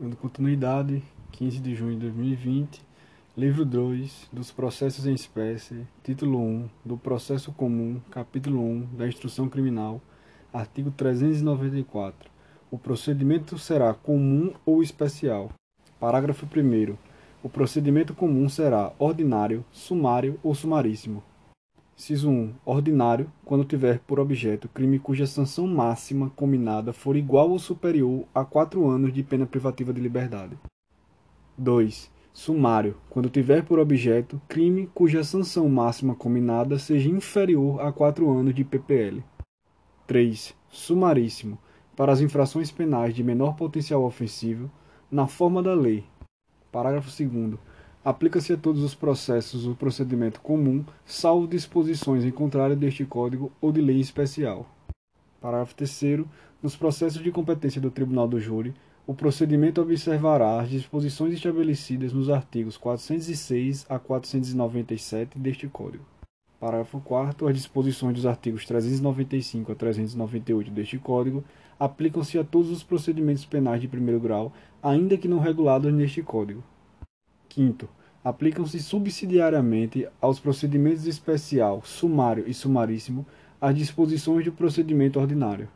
Dando continuidade, 15 de junho de 2020, livro 2 dos processos em espécie, título 1 do processo comum, capítulo 1 da instrução criminal, artigo 394. O procedimento será comum ou especial. Parágrafo 1 O procedimento comum será ordinário, sumário ou sumaríssimo. Inciso 1. Ordinário, quando tiver por objeto crime cuja sanção máxima combinada for igual ou superior a quatro anos de pena privativa de liberdade. 2. Sumário, quando tiver por objeto crime cuja sanção máxima combinada seja inferior a quatro anos de PPL. 3. Sumaríssimo, para as infrações penais de menor potencial ofensivo, na forma da lei. Parágrafo 2 aplica-se a todos os processos o procedimento comum, salvo disposições em contrário deste Código ou de lei especial. Parágrafo 3 Nos processos de competência do Tribunal do Júri, o procedimento observará as disposições estabelecidas nos artigos 406 a 497 deste Código. Parágrafo 4 As disposições dos artigos 395 a 398 deste Código aplicam-se a todos os procedimentos penais de primeiro grau, ainda que não regulados neste Código. Quinto, aplicam-se subsidiariamente aos procedimentos especial, sumário e sumaríssimo as disposições do procedimento ordinário.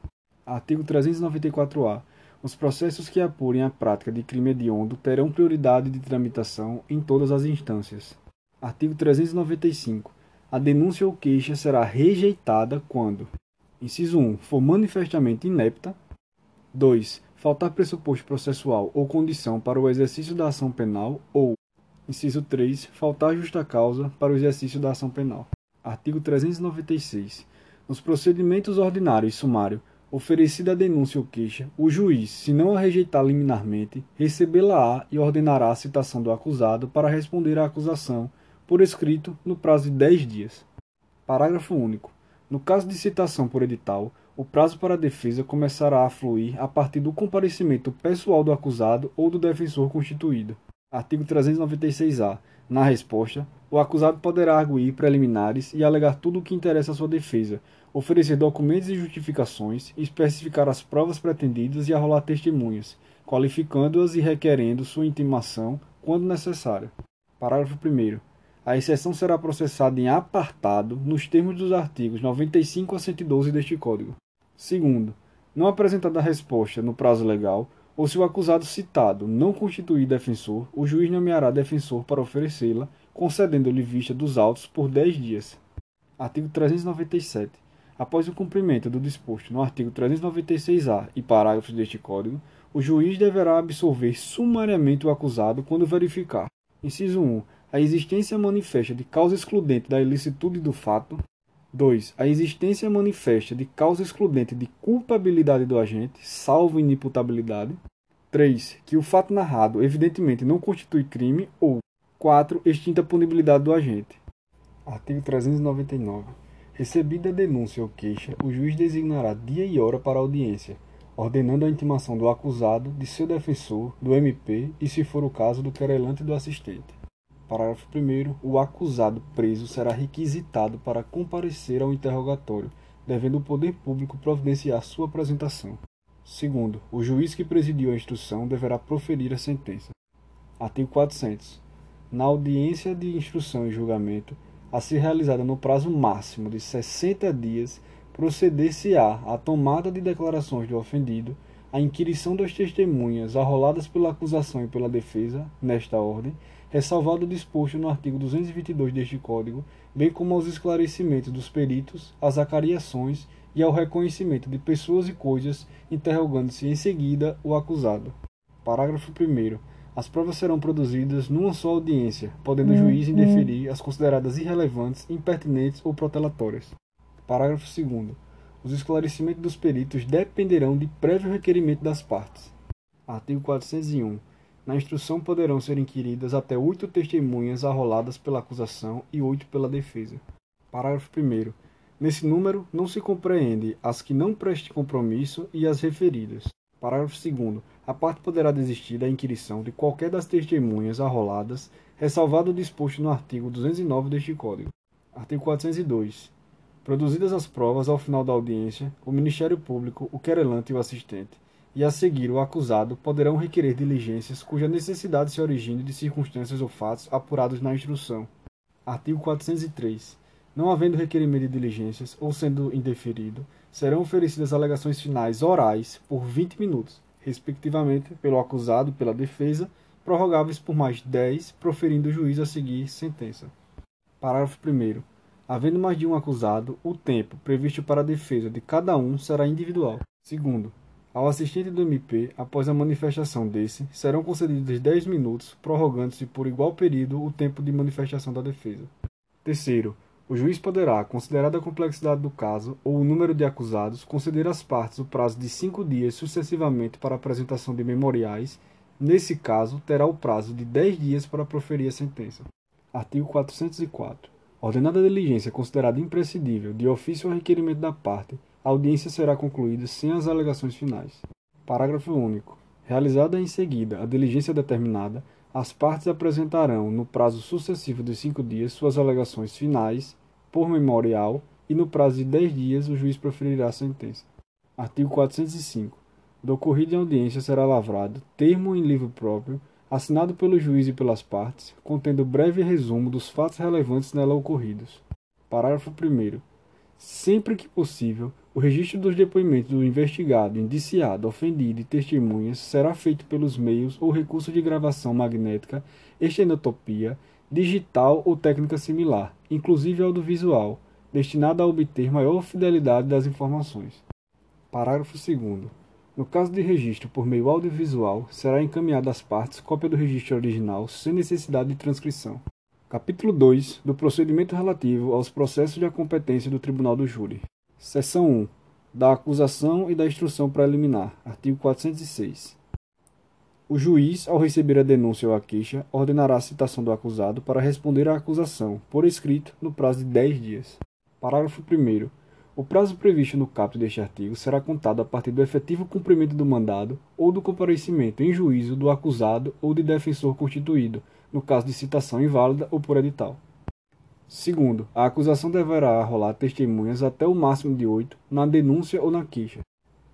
Artigo 394-A. Os processos que apurem a prática de crime hediondo terão prioridade de tramitação em todas as instâncias. Artigo 395. A denúncia ou queixa será rejeitada quando: inciso 1 for manifestamente inepta, 2 faltar pressuposto processual ou condição para o exercício da ação penal ou Inciso 3. Faltar justa causa para o exercício da ação penal. Artigo 396. Nos procedimentos ordinário e sumário, oferecida a denúncia ou queixa, o juiz, se não a rejeitar liminarmente, recebê-la-á e ordenará a citação do acusado para responder à acusação, por escrito, no prazo de 10 dias. Parágrafo único. No caso de citação por edital, o prazo para a defesa começará a fluir a partir do comparecimento pessoal do acusado ou do defensor constituído. Artigo 396-A. Na resposta, o acusado poderá arguir preliminares e alegar tudo o que interessa à sua defesa, oferecer documentos e justificações, especificar as provas pretendidas e arrolar testemunhas, qualificando-as e requerendo sua intimação quando necessário. Parágrafo 1. A exceção será processada em apartado nos termos dos artigos 95 a 112 deste Código. Segundo, não apresentada a resposta no prazo legal, ou se o acusado citado não constituir defensor, o juiz nomeará defensor para oferecê-la, concedendo-lhe vista dos autos por 10 dias. Artigo 397. Após o cumprimento do disposto no artigo 396-A e parágrafos deste Código, o juiz deverá absolver sumariamente o acusado quando verificar: inciso 1. A existência manifesta de causa excludente da ilicitude do fato. 2. A existência manifesta de causa excludente de culpabilidade do agente, salvo inimputabilidade. 3. Que o fato narrado evidentemente não constitui crime. Ou 4. Extinta punibilidade do agente. Artigo 399. Recebida a denúncia ou queixa, o juiz designará dia e hora para a audiência, ordenando a intimação do acusado, de seu defensor, do MP e, se for o caso, do querelante e do assistente. Parágrafo 1. O acusado preso será requisitado para comparecer ao interrogatório, devendo o poder público providenciar sua apresentação. Segundo, o juiz que presidiu a instrução deverá proferir a sentença. Artigo 400. Na audiência de instrução e julgamento, a ser realizada no prazo máximo de 60 dias, proceder-se-á à tomada de declarações do ofendido, a inquirição das testemunhas arroladas pela acusação e pela defesa, nesta ordem, ressalvado o disposto no artigo 222 deste Código, bem como aos esclarecimentos dos peritos, às acariações e ao reconhecimento de pessoas e coisas, interrogando-se em seguida o acusado. Parágrafo 1. As provas serão produzidas numa só audiência, podendo o juiz uhum. indeferir as consideradas irrelevantes, impertinentes ou protelatórias. Parágrafo 2. Os esclarecimentos dos peritos dependerão de prévio requerimento das partes. Artigo 401. Na instrução poderão ser inquiridas até oito testemunhas arroladas pela acusação e oito pela defesa. Parágrafo 1. Nesse número, não se compreende as que não prestem compromisso e as referidas. Parágrafo 2. A parte poderá desistir da inquirição de qualquer das testemunhas arroladas, ressalvado o disposto no artigo 209 deste Código. Artigo 402. Produzidas as provas ao final da audiência, o Ministério Público, o querelante e o assistente e a seguir o acusado poderão requerer diligências cuja necessidade se origine de circunstâncias ou fatos apurados na instrução. Artigo 403. Não havendo requerimento de diligências ou sendo indeferido, serão oferecidas alegações finais orais por 20 minutos, respectivamente pelo acusado e pela defesa, prorrogáveis por mais 10, proferindo o juiz a seguir sentença. Parágrafo 1. Havendo mais de um acusado, o tempo previsto para a defesa de cada um será individual. Segundo, ao assistente do MP, após a manifestação desse, serão concedidos 10 minutos, prorrogando-se por igual período o tempo de manifestação da defesa. Terceiro, o juiz poderá, considerada a complexidade do caso ou o número de acusados, conceder às partes o prazo de cinco dias sucessivamente para apresentação de memoriais. Nesse caso, terá o prazo de 10 dias para proferir a sentença. Artigo 404. Ordenada a diligência considerada imprescindível, de ofício ou requerimento da parte, a audiência será concluída sem as alegações finais. Parágrafo único. Realizada em seguida a diligência determinada, as partes apresentarão, no prazo sucessivo de cinco dias, suas alegações finais, por memorial, e no prazo de dez dias o juiz proferirá a sentença. Artigo 405. Do ocorrido em audiência será lavrado termo em livro próprio, assinado pelo juiz e pelas partes, contendo breve resumo dos fatos relevantes nela ocorridos. Parágrafo 1. Sempre que possível, o registro dos depoimentos do investigado, indiciado, ofendido e testemunhas será feito pelos meios ou recursos de gravação magnética, estenotopia, digital ou técnica similar, inclusive audiovisual, destinada a obter maior fidelidade das informações. Parágrafo 2. No caso de registro por meio audiovisual, será encaminhada às partes cópia do registro original sem necessidade de transcrição. Capítulo 2 do procedimento relativo aos processos de competência do Tribunal do Júri. Seção 1. Da acusação e da instrução preliminar. Artigo 406. O juiz, ao receber a denúncia ou a queixa, ordenará a citação do acusado para responder à acusação, por escrito, no prazo de 10 dias. Parágrafo 1. O prazo previsto no caput deste artigo será contado a partir do efetivo cumprimento do mandado ou do comparecimento em juízo do acusado ou de defensor constituído, no caso de citação inválida ou por edital. Segundo, a acusação deverá arrolar testemunhas até o máximo de oito na denúncia ou na queixa.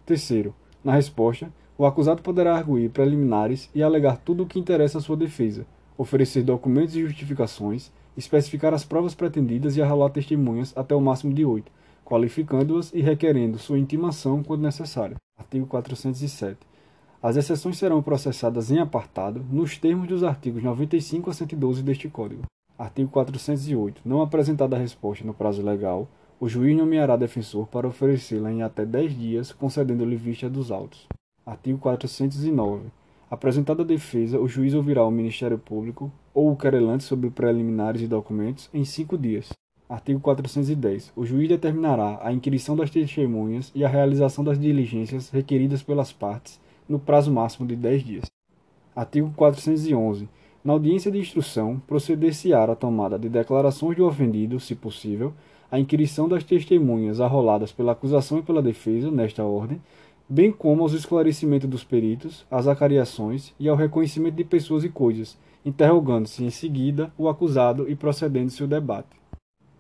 Terceiro, na resposta, o acusado poderá arguir preliminares e alegar tudo o que interessa à sua defesa, oferecer documentos e justificações, especificar as provas pretendidas e arrolar testemunhas até o máximo de oito, qualificando-as e requerendo sua intimação quando necessário. Artigo 407. As exceções serão processadas em apartado, nos termos dos artigos 95 a 112 deste Código. Artigo 408. Não apresentada a resposta no prazo legal, o juiz nomeará defensor para oferecê-la em até 10 dias, concedendo-lhe vista dos autos. Artigo 409. Apresentada a defesa, o juiz ouvirá o Ministério Público ou o querelante sobre preliminares e documentos em cinco dias. Artigo 410. O juiz determinará a inquirição das testemunhas e a realização das diligências requeridas pelas partes no prazo máximo de 10 dias. Artigo 411. Na audiência de instrução, proceder-se-á à tomada de declarações do ofendido, se possível, a inquirição das testemunhas arroladas pela acusação e pela defesa, nesta ordem, bem como aos esclarecimentos dos peritos, às acariações e ao reconhecimento de pessoas e coisas, interrogando-se em seguida o acusado e procedendo-se o debate.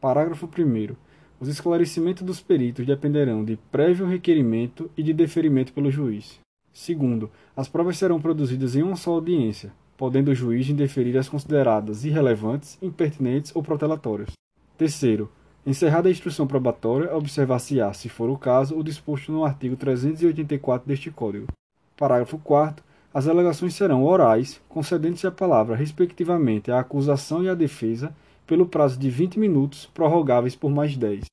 Parágrafo 1. Os esclarecimentos dos peritos dependerão de prévio requerimento e de deferimento pelo juiz. Segundo, as provas serão produzidas em uma só audiência, podendo o juiz indeferir as consideradas irrelevantes, impertinentes ou protelatórias. Terceiro, encerrada a instrução probatória, observar-se-á, se for o caso, o disposto no artigo 384 deste Código. Parágrafo 4 as alegações serão orais, concedendo-se a palavra, respectivamente, à acusação e à defesa, pelo prazo de 20 minutos, prorrogáveis por mais 10.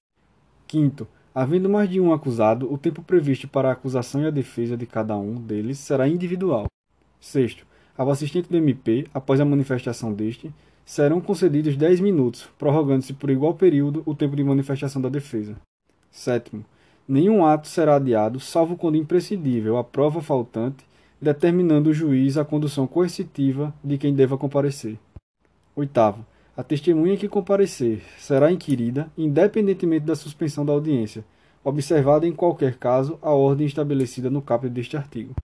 Quinto, havendo mais de um acusado, o tempo previsto para a acusação e a defesa de cada um deles será individual. Sexto, ao assistente do MP, após a manifestação deste, serão concedidos 10 minutos, prorrogando-se por igual período o tempo de manifestação da defesa. Sétimo, nenhum ato será adiado, salvo quando imprescindível a prova faltante, determinando o juiz a condução coercitiva de quem deva comparecer. Oitavo, a testemunha que comparecer será inquirida, independentemente da suspensão da audiência, observada em qualquer caso a ordem estabelecida no caput deste artigo.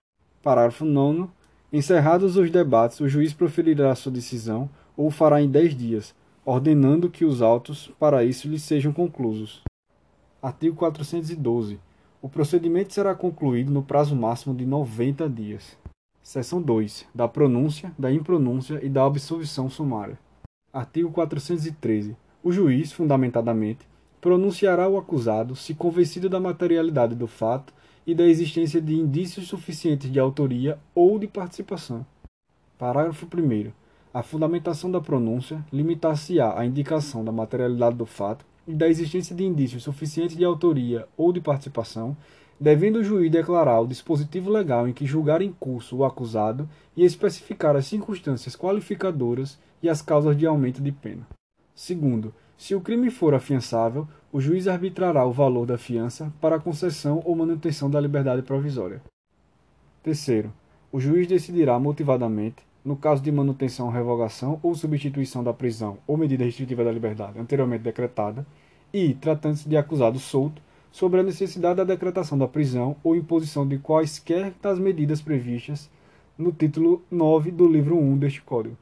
Parágrafo 9 Encerrados os debates, o juiz proferirá sua decisão ou o fará em dez dias, ordenando que os autos para isso lhe sejam conclusos. Artigo 412. O procedimento será concluído no prazo máximo de 90 dias. Seção 2. Da pronúncia, da impronúncia e da absolvição sumária. Artigo 413. O juiz, fundamentadamente, pronunciará o acusado se convencido da materialidade do fato e da existência de indícios suficientes de autoria ou de participação. Parágrafo 1. A fundamentação da pronúncia limitar-se-á à indicação da materialidade do fato e da existência de indícios suficientes de autoria ou de participação, devendo o juiz declarar o dispositivo legal em que julgar em curso o acusado e especificar as circunstâncias qualificadoras e as causas de aumento de pena. Segundo, se o crime for afiançável, o juiz arbitrará o valor da fiança para a concessão ou manutenção da liberdade provisória. Terceiro, o juiz decidirá motivadamente, no caso de manutenção, revogação ou substituição da prisão ou medida restritiva da liberdade anteriormente decretada, e, tratando-se de acusado solto, sobre a necessidade da decretação da prisão ou imposição de quaisquer das medidas previstas no título 9 do livro 1 deste Código.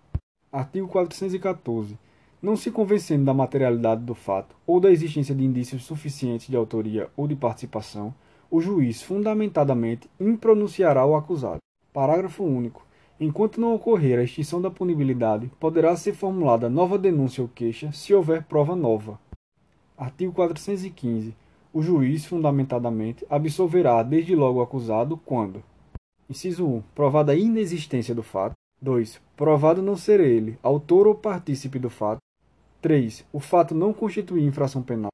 Artigo 414 não se convencendo da materialidade do fato ou da existência de indícios suficientes de autoria ou de participação, o juiz fundamentadamente impronunciará o acusado. Parágrafo único. Enquanto não ocorrer a extinção da punibilidade, poderá ser formulada nova denúncia ou queixa se houver prova nova. Artigo 415. O juiz, fundamentadamente, absolverá desde logo o acusado quando: Inciso 1. Provada a inexistência do fato. 2. Provado não ser ele, autor ou partícipe do fato. 3. O fato não constituir infração penal.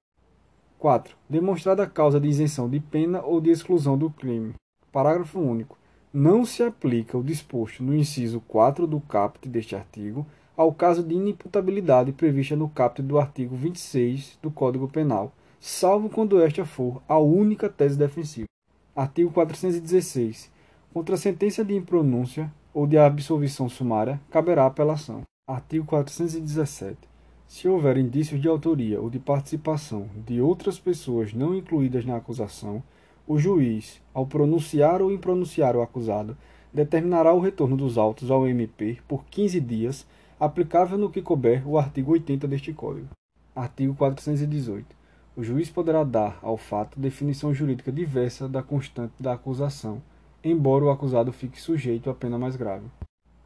4. Demonstrada a causa de isenção de pena ou de exclusão do crime. Parágrafo único. Não se aplica o disposto no inciso 4 do caput deste artigo ao caso de inimputabilidade prevista no caput do artigo 26 do Código Penal, salvo quando esta for a única tese defensiva. Artigo 416. Contra a sentença de impronúncia ou de absolvição sumária, caberá apelação. Artigo 417. Se houver indícios de autoria ou de participação de outras pessoas não incluídas na acusação, o juiz, ao pronunciar ou impronunciar o acusado, determinará o retorno dos autos ao MP por 15 dias, aplicável no que couber o artigo 80 deste Código. Artigo 418. O juiz poderá dar ao fato definição jurídica diversa da constante da acusação, embora o acusado fique sujeito à pena mais grave.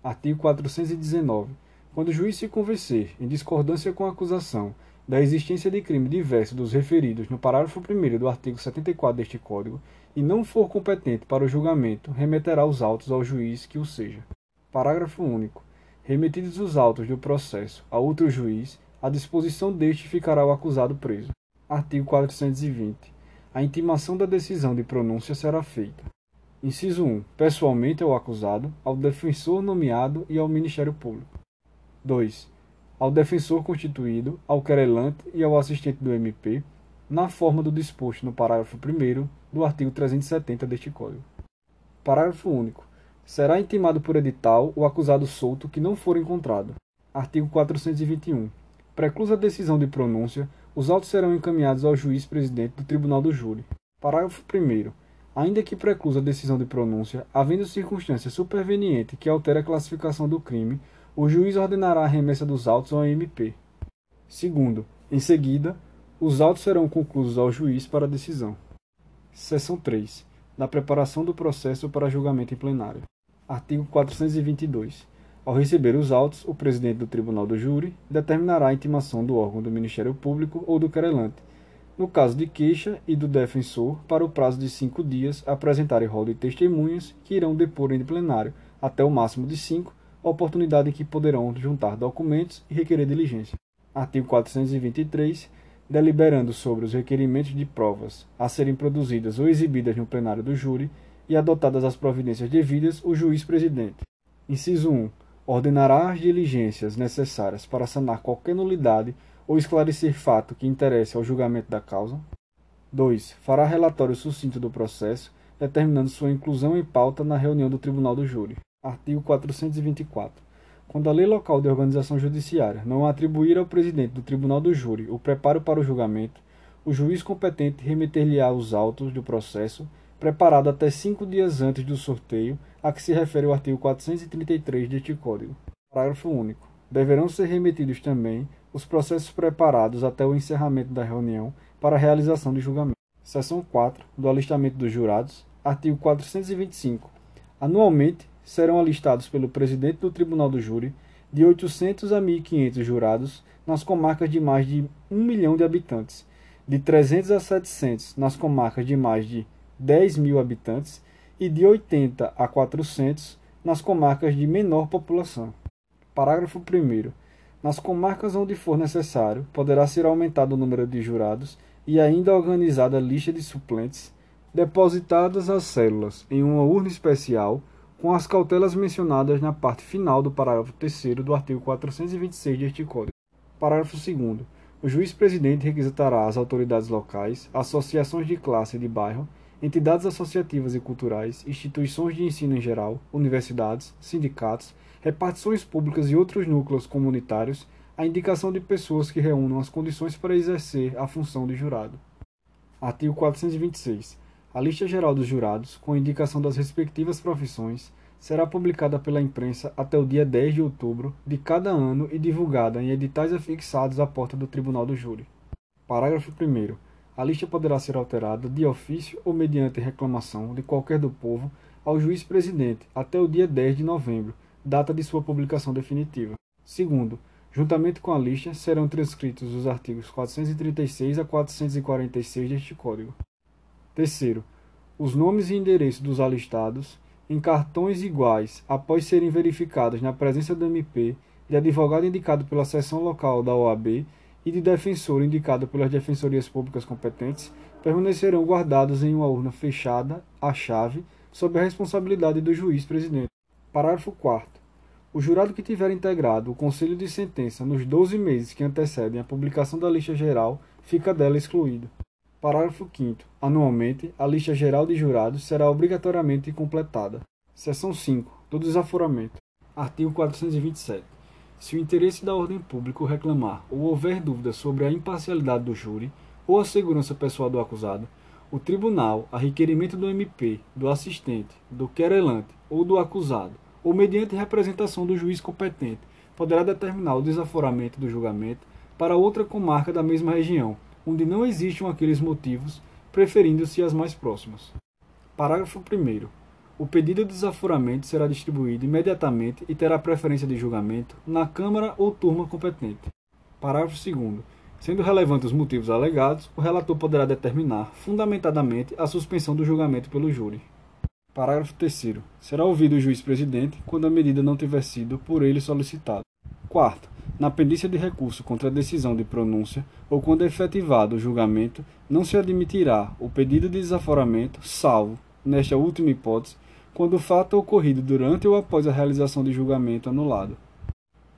Artigo 419. Quando o juiz se convencer, em discordância com a acusação, da existência de crime diverso dos referidos no parágrafo 1 do artigo 74 deste Código e não for competente para o julgamento, remeterá os autos ao juiz que o seja. Parágrafo único. Remetidos os autos do processo a outro juiz, à disposição deste ficará o acusado preso. Artigo 420. A intimação da decisão de pronúncia será feita. Inciso 1. Pessoalmente ao acusado, ao defensor nomeado e ao Ministério Público. 2. Ao defensor constituído, ao querelante e ao assistente do MP, na forma do disposto no parágrafo 1 do artigo 370 deste Código. Parágrafo único. Será intimado por edital o acusado solto que não for encontrado. Artigo 421. Preclusa a decisão de pronúncia, os autos serão encaminhados ao juiz presidente do Tribunal do Júri. Parágrafo 1 Ainda que preclusa a decisão de pronúncia, havendo circunstância superveniente que altere a classificação do crime, o juiz ordenará a remessa dos autos ao MP. Segundo, em seguida, os autos serão concluídos ao juiz para decisão. Seção 3. Da preparação do processo para julgamento em plenário. Artigo 422. Ao receber os autos, o presidente do Tribunal do Júri determinará a intimação do órgão do Ministério Público ou do querelante, no caso de queixa e do defensor, para o prazo de cinco dias apresentarem rol de testemunhas que irão depor em plenário, até o máximo de cinco, oportunidade em que poderão juntar documentos e requerer diligência. Artigo 423. Deliberando sobre os requerimentos de provas a serem produzidas ou exibidas no plenário do júri e adotadas as providências devidas, o juiz presidente. Inciso 1. Ordenará as diligências necessárias para sanar qualquer nulidade ou esclarecer fato que interesse ao julgamento da causa. 2. Fará relatório sucinto do processo, determinando sua inclusão em pauta na reunião do tribunal do júri. Artigo 424. Quando a lei local de organização judiciária não atribuir ao presidente do tribunal do júri o preparo para o julgamento, o juiz competente remeter-lhe-á os autos do processo, preparado até cinco dias antes do sorteio a que se refere o artigo 433 deste Código. Parágrafo único. Deverão ser remetidos também os processos preparados até o encerramento da reunião para a realização de julgamento. Seção 4 do alistamento dos jurados, artigo 425. Anualmente serão alistados pelo presidente do Tribunal do Júri de 800 a 1.500 jurados nas comarcas de mais de 1 milhão de habitantes, de 300 a 700 nas comarcas de mais de 10 mil habitantes e de 80 a 400 nas comarcas de menor população. Parágrafo 1. Nas comarcas onde for necessário, poderá ser aumentado o número de jurados e ainda organizada a lista de suplentes, depositadas as células em uma urna especial com as cautelas mencionadas na parte final do parágrafo 3 do artigo 426 deste Código. Parágrafo 2. O juiz-presidente requisitará às autoridades locais, associações de classe e de bairro, entidades associativas e culturais, instituições de ensino em geral, universidades, sindicatos, repartições públicas e outros núcleos comunitários a indicação de pessoas que reúnam as condições para exercer a função de jurado. Artigo 426. A lista geral dos jurados, com indicação das respectivas profissões, será publicada pela imprensa até o dia 10 de outubro de cada ano e divulgada em editais afixados à porta do Tribunal do Júri. Parágrafo 1. A lista poderá ser alterada de ofício ou mediante reclamação de qualquer do povo ao juiz presidente até o dia 10 de novembro, data de sua publicação definitiva. Segundo, juntamente com a lista serão transcritos os artigos 436 a 446 deste Código. Terceiro, os nomes e endereços dos alistados em cartões iguais após serem verificados na presença do MP, de advogado indicado pela seção local da OAB e de defensor indicado pelas defensorias públicas competentes, permanecerão guardados em uma urna fechada, à chave, sob a responsabilidade do juiz presidente. Parágrafo 4 O jurado que tiver integrado o conselho de sentença nos 12 meses que antecedem a publicação da lista geral fica dela excluído. Parágrafo 5 Anualmente, a lista geral de jurados será obrigatoriamente completada. Seção 5 do desaforamento. Artigo 427. Se o interesse da ordem pública reclamar ou houver dúvida sobre a imparcialidade do júri ou a segurança pessoal do acusado, o tribunal, a requerimento do MP, do assistente, do querelante ou do acusado, ou mediante representação do juiz competente, poderá determinar o desaforamento do julgamento para outra comarca da mesma região onde não existam aqueles motivos, preferindo-se as mais próximas. Parágrafo 1. O pedido de desaforamento será distribuído imediatamente e terá preferência de julgamento na Câmara ou turma competente. Parágrafo 2. Sendo relevantes os motivos alegados, o relator poderá determinar, fundamentadamente, a suspensão do julgamento pelo júri. Parágrafo 3. Será ouvido o juiz-presidente quando a medida não tiver sido por ele solicitada. Quarto, na pendência de recurso contra a decisão de pronúncia ou quando efetivado o julgamento, não se admitirá o pedido de desaforamento, salvo, nesta última hipótese, quando o fato ocorrido durante ou após a realização de julgamento anulado.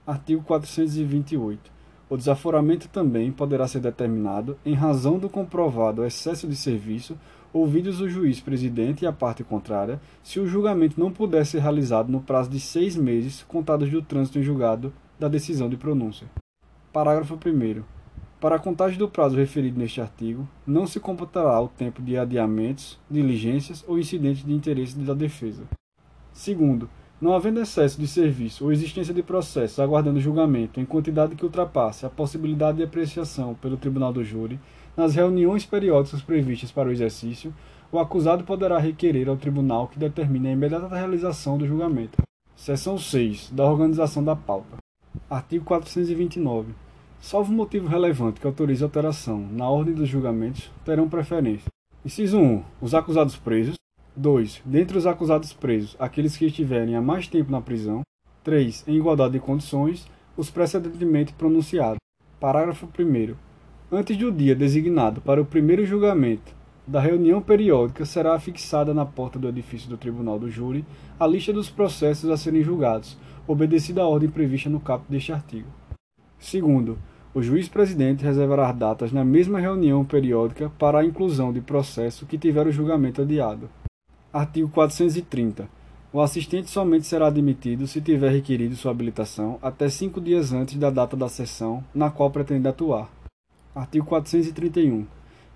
Artigo 428. O desaforamento também poderá ser determinado em razão do comprovado excesso de serviço, ouvidos o juiz presidente e a parte contrária, se o julgamento não puder ser realizado no prazo de seis meses contados do trânsito em julgado da decisão de pronúncia. Parágrafo 1. Para a contagem do prazo referido neste artigo, não se computará o tempo de adiamentos, diligências ou incidentes de interesse da defesa. Segundo, não havendo excesso de serviço ou existência de processos aguardando julgamento em quantidade que ultrapasse a possibilidade de apreciação pelo Tribunal do Júri, nas reuniões periódicas previstas para o exercício, o acusado poderá requerer ao tribunal que determine a imediata realização do julgamento. Seção 6. Da organização da pauta. Artigo 429. Salvo motivo relevante que autorize alteração na ordem dos julgamentos, terão preferência. Inciso 1. Os acusados presos. 2. Dentre os acusados presos, aqueles que estiverem há mais tempo na prisão. 3. Em igualdade de condições, os precedentemente pronunciados. Parágrafo 1. Antes do dia designado para o primeiro julgamento da reunião periódica, será fixada na porta do edifício do Tribunal do Júri a lista dos processos a serem julgados, obedecida a ordem prevista no caput deste artigo. Segundo, o juiz-presidente reservará datas na mesma reunião periódica para a inclusão de processo que tiver o julgamento adiado. Artigo 430. O assistente somente será admitido se tiver requerido sua habilitação até cinco dias antes da data da sessão na qual pretende atuar. Artigo 431.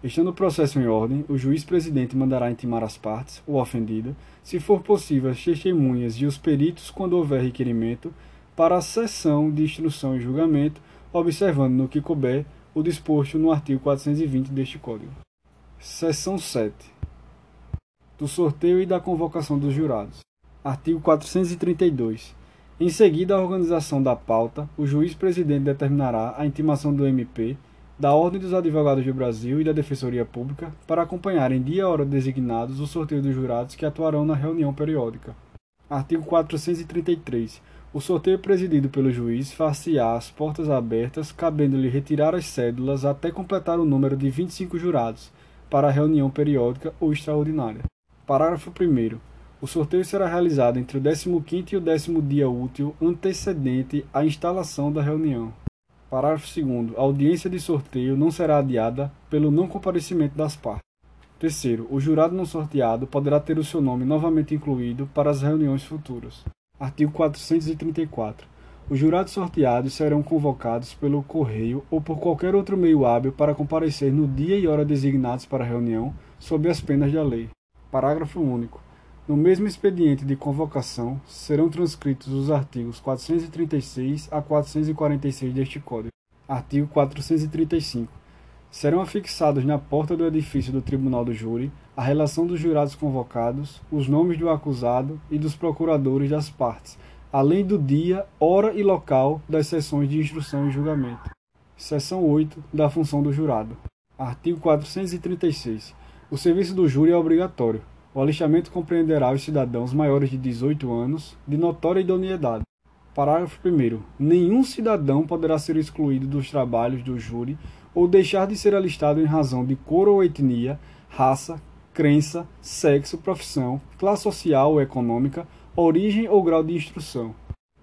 Estando o processo em ordem, o juiz-presidente mandará intimar as partes, o ofendido, se for possível as testemunhas e os peritos quando houver requerimento, para a sessão de instrução e julgamento, observando no que couber o disposto no artigo 420 deste Código. Seção 7. Do sorteio e da convocação dos jurados. Artigo 432. Em seguida à organização da pauta, o juiz-presidente determinará a intimação do MP, da Ordem dos Advogados do Brasil e da Defensoria Pública para acompanhar em dia e hora designados o sorteio dos jurados que atuarão na reunião periódica. Artigo 433. O sorteio presidido pelo juiz far-se-á às portas abertas, cabendo-lhe retirar as cédulas até completar o número de 25 jurados, para a reunião periódica ou extraordinária. Parágrafo 1. O sorteio será realizado entre o 15º e o décimo dia útil antecedente à instalação da reunião. Parágrafo 2 A audiência de sorteio não será adiada pelo não comparecimento das partes. Terceiro, o jurado não sorteado poderá ter o seu nome novamente incluído para as reuniões futuras. Artigo 434. Os jurados sorteados serão convocados pelo correio ou por qualquer outro meio hábil para comparecer no dia e hora designados para a reunião, sob as penas da lei. Parágrafo único. No mesmo expediente de convocação serão transcritos os artigos 436 a 446 deste Código. Artigo 435. Serão afixados na porta do edifício do Tribunal do Júri a relação dos jurados convocados, os nomes do acusado e dos procuradores das partes, além do dia, hora e local das sessões de instrução e julgamento. Seção 8 da função do jurado. Artigo 436. O serviço do júri é obrigatório. O alistamento compreenderá os cidadãos maiores de 18 anos, de notória idoneidade. Parágrafo 1. Nenhum cidadão poderá ser excluído dos trabalhos do júri ou deixar de ser alistado em razão de cor ou etnia, raça, crença, sexo, profissão, classe social ou econômica, origem ou grau de instrução.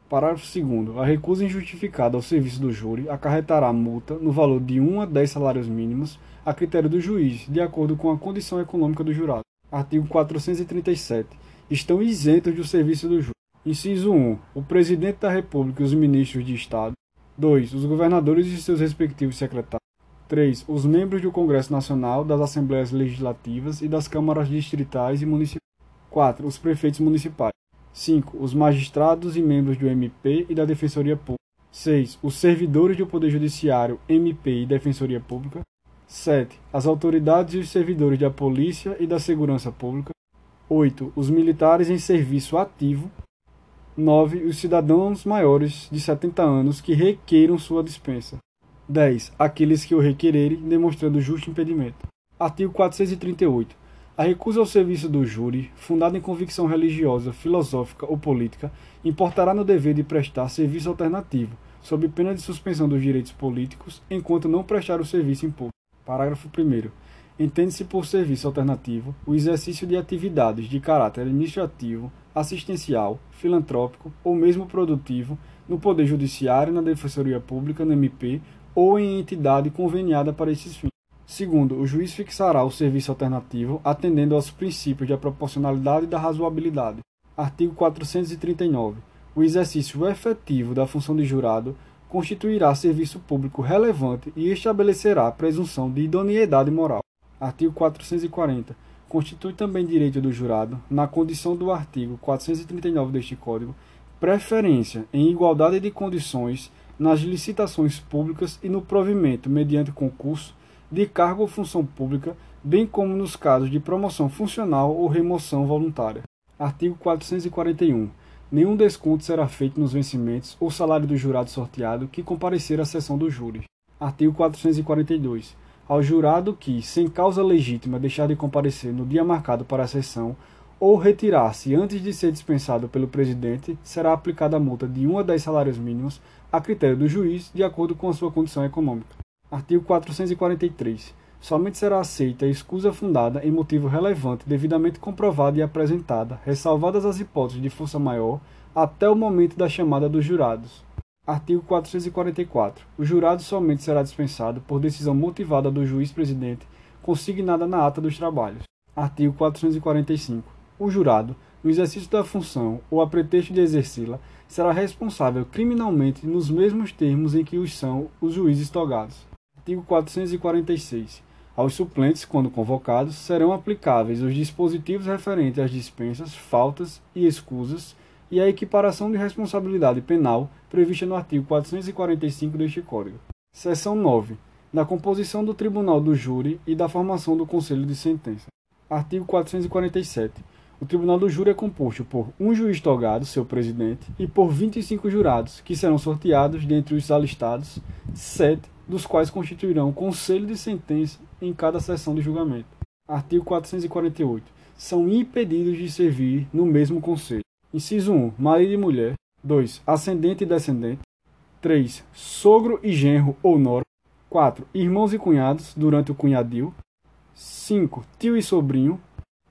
Parágrafo 2. A recusa injustificada ao serviço do júri acarretará multa no valor de 1 a 10 salários mínimos, a critério do juiz, de acordo com a condição econômica do jurado. Artigo 437. Estão isentos do serviço do júri. Inciso 1. O Presidente da República e os ministros de Estado. 2. Os governadores e seus respectivos secretários. 3. Os membros do Congresso Nacional, das Assembleias Legislativas e das Câmaras Distritais e Municipais. 4. Os prefeitos municipais. 5. Os magistrados e membros do MP e da Defensoria Pública. 6. Os servidores do Poder Judiciário, MP e Defensoria Pública. 7. As autoridades e os servidores da Polícia e da Segurança Pública. 8. Os militares em serviço ativo. 9. Os cidadãos maiores de 70 anos que requeiram sua dispensa. 10. Aqueles que o requererem, demonstrando justo impedimento. Artigo 438. A recusa ao serviço do júri, fundada em convicção religiosa, filosófica ou política, importará no dever de prestar serviço alternativo, sob pena de suspensão dos direitos políticos, enquanto não prestar o serviço imposto. Parágrafo 1. Entende-se por serviço alternativo o exercício de atividades de caráter administrativo, assistencial, filantrópico ou mesmo produtivo no Poder Judiciário, na Defensoria Pública, no MP ou em entidade conveniada para esses fins. Segundo, o juiz fixará o serviço alternativo atendendo aos princípios da proporcionalidade e da razoabilidade. Artigo 439. O exercício efetivo da função de jurado constituirá serviço público relevante e estabelecerá presunção de idoneidade moral. Artigo 440. Constitui também direito do jurado, na condição do artigo 439 deste Código, preferência em igualdade de condições nas licitações públicas e no provimento, mediante concurso, de cargo ou função pública, bem como nos casos de promoção funcional ou remoção voluntária. Artigo 441. Nenhum desconto será feito nos vencimentos ou salário do jurado sorteado que comparecer à sessão do júri. Artigo 442. Ao jurado que, sem causa legítima, deixar de comparecer no dia marcado para a sessão ou retirar-se antes de ser dispensado pelo presidente, será aplicada a multa de 1 a 10 salários mínimos a critério do juiz, de acordo com a sua condição econômica. Artigo 443. Somente será aceita a escusa fundada em motivo relevante devidamente comprovada e apresentada, ressalvadas as hipóteses de força maior, até o momento da chamada dos jurados. Artigo 444. O jurado somente será dispensado por decisão motivada do juiz-presidente consignada na ata dos trabalhos. Artigo 445. O jurado, no exercício da função ou a pretexto de exercê-la, será responsável criminalmente nos mesmos termos em que os são os juízes togados. Artigo 446. Aos suplentes, quando convocados, serão aplicáveis os dispositivos referentes às dispensas, faltas e escusas e à equiparação de responsabilidade penal prevista no artigo 445 deste Código. Seção 9. da composição do tribunal do júri e da formação do conselho de sentença. Artigo 447. O tribunal do júri é composto por um juiz togado, seu presidente, e por 25 jurados, que serão sorteados dentre os alistados, sete dos quais constituirão conselho de sentença em cada sessão de julgamento. Artigo 448. São impedidos de servir no mesmo conselho. Inciso 1. Marido e mulher. 2. Ascendente e descendente. 3. Sogro e genro ou nora. 4. Irmãos e cunhados durante o cunhadio. 5. Tio e sobrinho.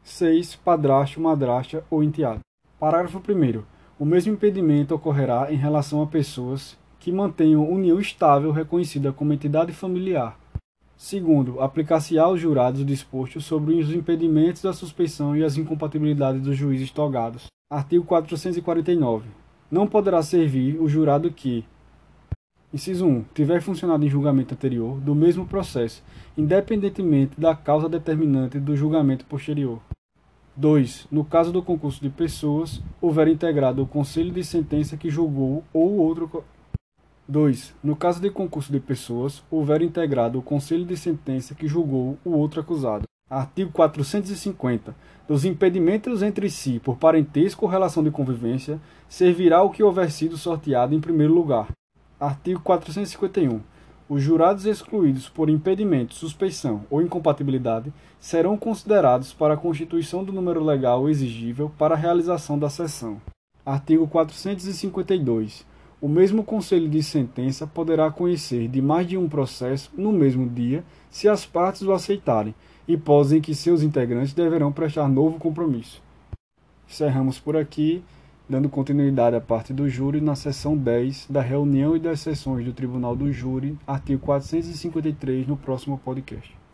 6. Padrasto, madrasta ou enteado. Parágrafo 1. O mesmo impedimento ocorrerá em relação a pessoas que mantenham união estável reconhecida como entidade familiar. Segundo, aplicar-se aos jurados o disposto sobre os impedimentos da suspeição e as incompatibilidades dos juízes togados. Artigo 449. Não poderá servir o jurado que, Inciso 1. Tiver funcionado em julgamento anterior do mesmo processo, independentemente da causa determinante do julgamento posterior. 2. No caso do concurso de pessoas, houver integrado o conselho de sentença que julgou ou outro. 2. No caso de concurso de pessoas, houver integrado o conselho de sentença que julgou o outro acusado. Artigo 450. Dos impedimentos entre si por parentesco ou relação de convivência, servirá o que houver sido sorteado em primeiro lugar. Artigo 451. Os jurados excluídos por impedimento, suspeição ou incompatibilidade serão considerados para a constituição do número legal exigível para a realização da sessão. Artigo 452. O mesmo Conselho de Sentença poderá conhecer de mais de um processo no mesmo dia, se as partes o aceitarem, hipótese em que seus integrantes deverão prestar novo compromisso. Encerramos por aqui dando continuidade à parte do júri na seção 10 da reunião e das sessões do Tribunal do Júri, artigo 453, no próximo podcast.